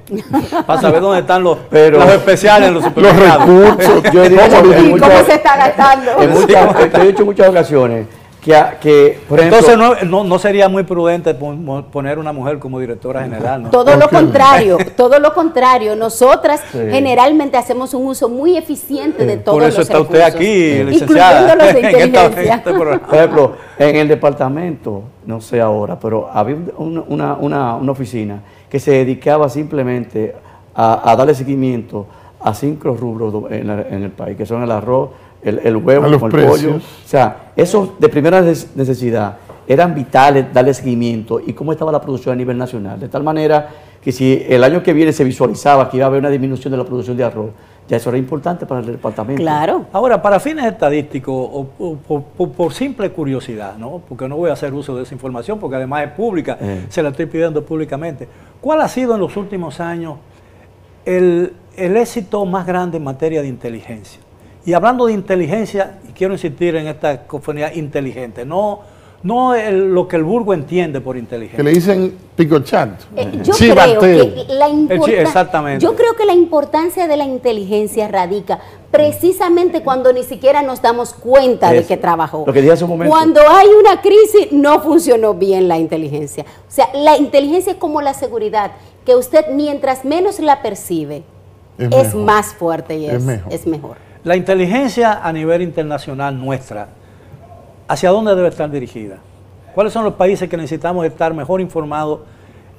[LAUGHS] Para saber dónde están los, Pero- los especiales en los Los supermercados. recursos. Yo he [LAUGHS] dicho ¿Cómo en muchas- está gastando? en muchas- yo he dicho en muchas ocasiones que, que por ejemplo, Entonces no, no, no sería muy prudente pon- poner una mujer como directora general, ¿no? Todo lo contrario, [LAUGHS] todo lo contrario. Nosotras Sí. generalmente hacemos un uso muy eficiente de todos Por eso los está usted aquí, licenciada. los de inteligencia. este programa. Por ejemplo, en el departamento, no sé ahora, pero había un- una, una- una oficina que se dedicaba simplemente a, a darle seguimiento a cinco rubros en, la- en el país, que son el arroz, el, el huevo, el pollo. O sea, esos de primera neces- necesidad eran vitales darle seguimiento y cómo estaba la producción a nivel nacional. De tal manera que si el año que viene se visualizaba que iba a haber una disminución de la producción de arroz, ya eso era importante para el departamento. Claro. Ahora, para fines estadísticos o, o por, por- por simple curiosidad, ¿no? porque no voy a hacer uso de esa información, porque además es pública, Eh. se la estoy pidiendo públicamente. ¿Cuál ha sido en los últimos años el, el éxito más grande en materia de inteligencia? Y hablando de inteligencia, quiero insistir en esta cofonía inteligente, no, no el- lo que el burgo entiende por Que inteligencia. le dicen picochat. Eh, yo creo que la Sí, exactamente. Yo creo que la importancia de la inteligencia radica precisamente cuando ni siquiera nos damos cuenta de que trabajó. Lo que dije hace un momento. Cuando hay una crisis no funcionó bien la inteligencia. O sea, la inteligencia es como la seguridad, que usted mientras menos la percibe Es más fuerte y Es es, mejor. es mejor. La inteligencia a nivel internacional nuestra, ¿hacia dónde debe estar dirigida? ¿Cuáles son los países que necesitamos estar mejor informados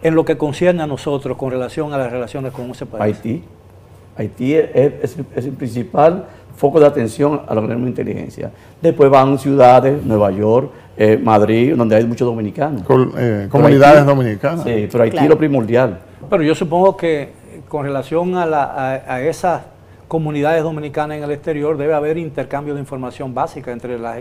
en lo que concierne a nosotros con relación a las relaciones con ese país? Haití. Haití es, es- es el principal foco de atención a los organismos de inteligencia. Después van ciudades, Nueva York, eh, Madrid, donde hay muchos dominicanos. Col- eh, comunidades Haití- dominicanas. Sí, pero Haití Claro. es lo primordial. Pero yo supongo que con relación a, la- a- a esas comunidades dominicanas en el exterior debe haber intercambio de información básica entre la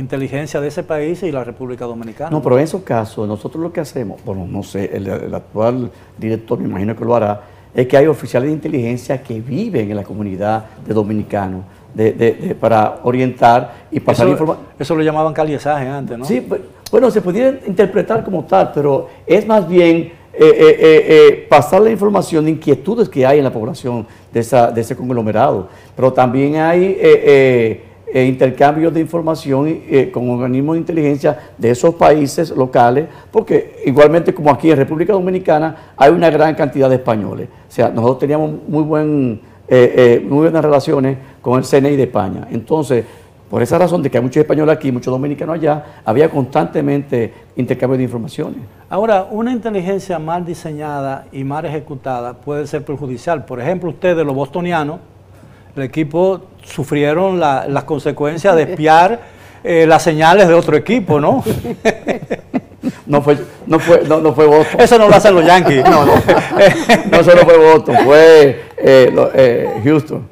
inteligencia de ese país y la República Dominicana. No, pero en esos casos, nosotros lo que hacemos, bueno, no sé, el, el actual director me imagino que lo hará, es que hay oficiales de inteligencia que viven en la comunidad de dominicanos de- de- de- para orientar y pasar eso, información. eso lo llamaban caliesaje antes, ¿no? Sí, bu- bueno, se pudiera interpretar como tal, pero es más bien eh, eh, eh, pasar la información de inquietudes que hay en la población de, esa, de ese conglomerado. Pero también hay eh, intercambios de información eh, con organismos de inteligencia de esos países locales, porque igualmente como aquí en República Dominicana hay una gran cantidad de españoles. O sea, nosotros teníamos muy, buen, eh, eh, muy buenas relaciones con el CNI de España. Entonces, por esa razón de que hay muchos españoles aquí, muchos dominicanos allá, había constantemente intercambio de informaciones. Ahora, una inteligencia mal diseñada y mal ejecutada puede ser perjudicial. Por ejemplo, ustedes, los bostonianos, el equipo sufrieron la- las consecuencias de espiar eh, las señales de otro equipo, ¿no? No fue, no fue, no, no fue Boston. Eso no lo hacen los Yankees. No, no, no solo fue Boston, fue eh, lo- eh, Houston.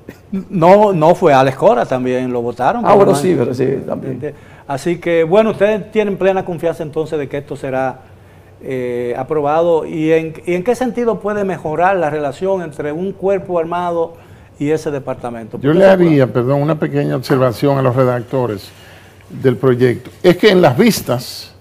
No, no fue Alex Cora también, lo votaron. Ah, bueno, sí, pero sí, también. Así que, bueno, ustedes tienen plena confianza entonces de que esto será eh, aprobado y en, y en qué sentido puede mejorar la relación entre un cuerpo armado y ese departamento. Yo le haría, perdón, una pequeña observación a los redactores del proyecto. Es que en las vistas,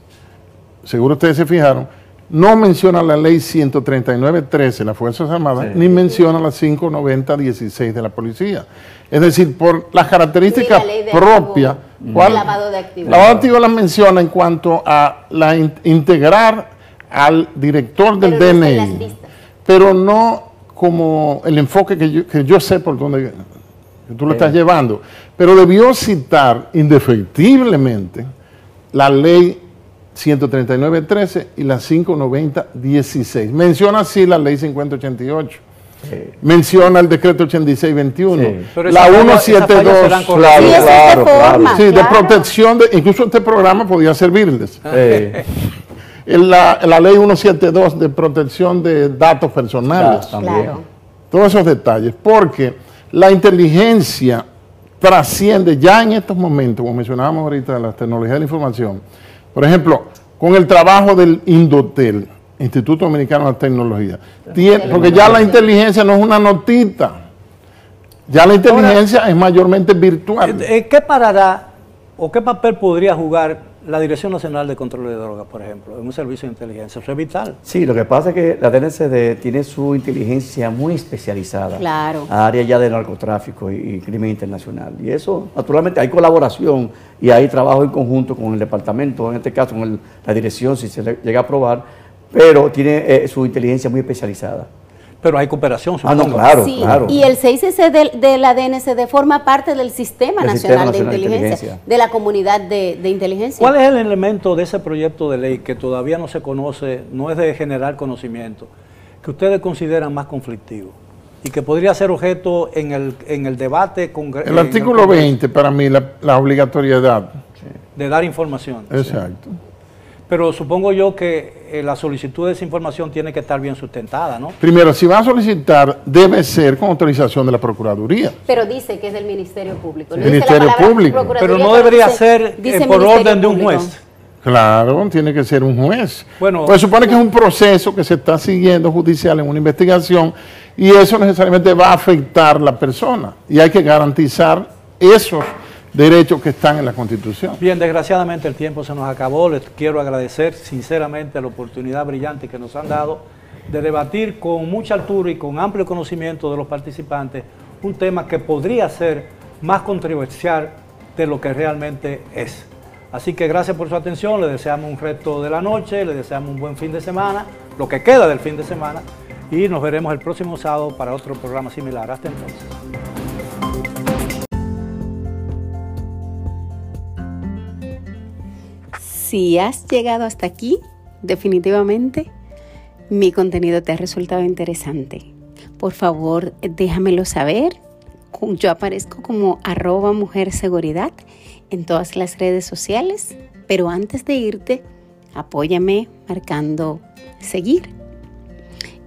seguro ustedes se fijaron, no menciona la ley 139.13 de las Fuerzas Armadas, ni menciona la 590.16 de la policía. Es decir, por las características propias, ¿cuál? lavado de activos. Lavado de activos las menciona en cuanto a la integrar al director del DNI, pero no como el enfoque que yo, sé por dónde tú lo estás llevando, pero debió citar indefectiblemente la ley 139.13 y la 590.16. Menciona así la ley 5088. Menciona el decreto 8621. La 172. Claro, claro, Sí, de protección, de, incluso este programa podía servirles. [LAUGHS] la, la, ley 172 de protección de datos personales. Claro. Todos esos detalles. Porque la inteligencia trasciende ya en estos momentos, como mencionábamos ahorita, las tecnologías de la información. Por ejemplo, con el trabajo del Indotel, Instituto Dominicano de Tecnología. porque ya la inteligencia no es una notita. Ya la inteligencia es mayormente virtual. ¿Qué parará o qué papel podría jugar la Dirección Nacional de Control de Drogas, por ejemplo, en un servicio de inteligencia, eso es vital. Sí, lo que pasa es que la DNCD tiene su inteligencia muy especializada. Claro. A área ya de narcotráfico y, crimen internacional. Y eso, naturalmente, hay colaboración y hay trabajo en conjunto con el departamento, en este caso con la dirección, si se llega a aprobar, pero tiene eh, su inteligencia muy especializada pero hay cooperación. Ah, no, claro, claro. Y el 6C de, de, la DNCD forma parte del Sistema, Nacional, de, inteligencia, de la comunidad de, inteligencia. ¿Cuál es el elemento de ese proyecto de ley que todavía no se conoce, no es de generar conocimiento, que ustedes consideran más conflictivo? Y que podría ser objeto en el, en el debate con El artículo 20, para mí, la, obligatoriedad. De dar información. Exacto. Pero supongo yo que eh, la solicitud de esa información tiene que estar bien sustentada, ¿no? Primero, si va a solicitar, debe ser con autorización de la Procuraduría. Pero dice que es del Ministerio Público. El Ministerio Público. Pero no debería ser eh, por orden de un juez. Claro, tiene que ser un juez. Bueno, pues supone que es un proceso que se está siguiendo judicial en una investigación y eso necesariamente va a afectar a la persona y hay que garantizar eso derechos que están en la Constitución. Bien, desgraciadamente el tiempo se nos acabó. Les quiero agradecer sinceramente la oportunidad brillante que nos han dado de debatir con mucha altura y con amplio conocimiento de los participantes un tema que podría ser más controversial de lo que realmente es. Así que gracias por su atención, le deseamos un resto de la noche, le deseamos un buen fin de semana, lo que queda del fin de semana, y nos veremos el próximo sábado para otro programa similar. Hasta entonces. Si has llegado hasta aquí, definitivamente mi contenido te ha resultado interesante. Por favor, déjamelo saber. Yo aparezco como arroba mujer seguridad en todas las redes sociales, pero antes de irte, apóyame marcando seguir.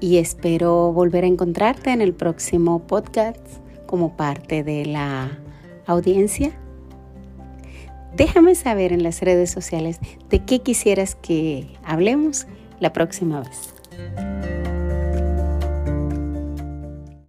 Y espero volver a encontrarte en el próximo podcast como parte de la audiencia Déjame saber en las redes sociales de qué quisieras que hablemos la próxima vez.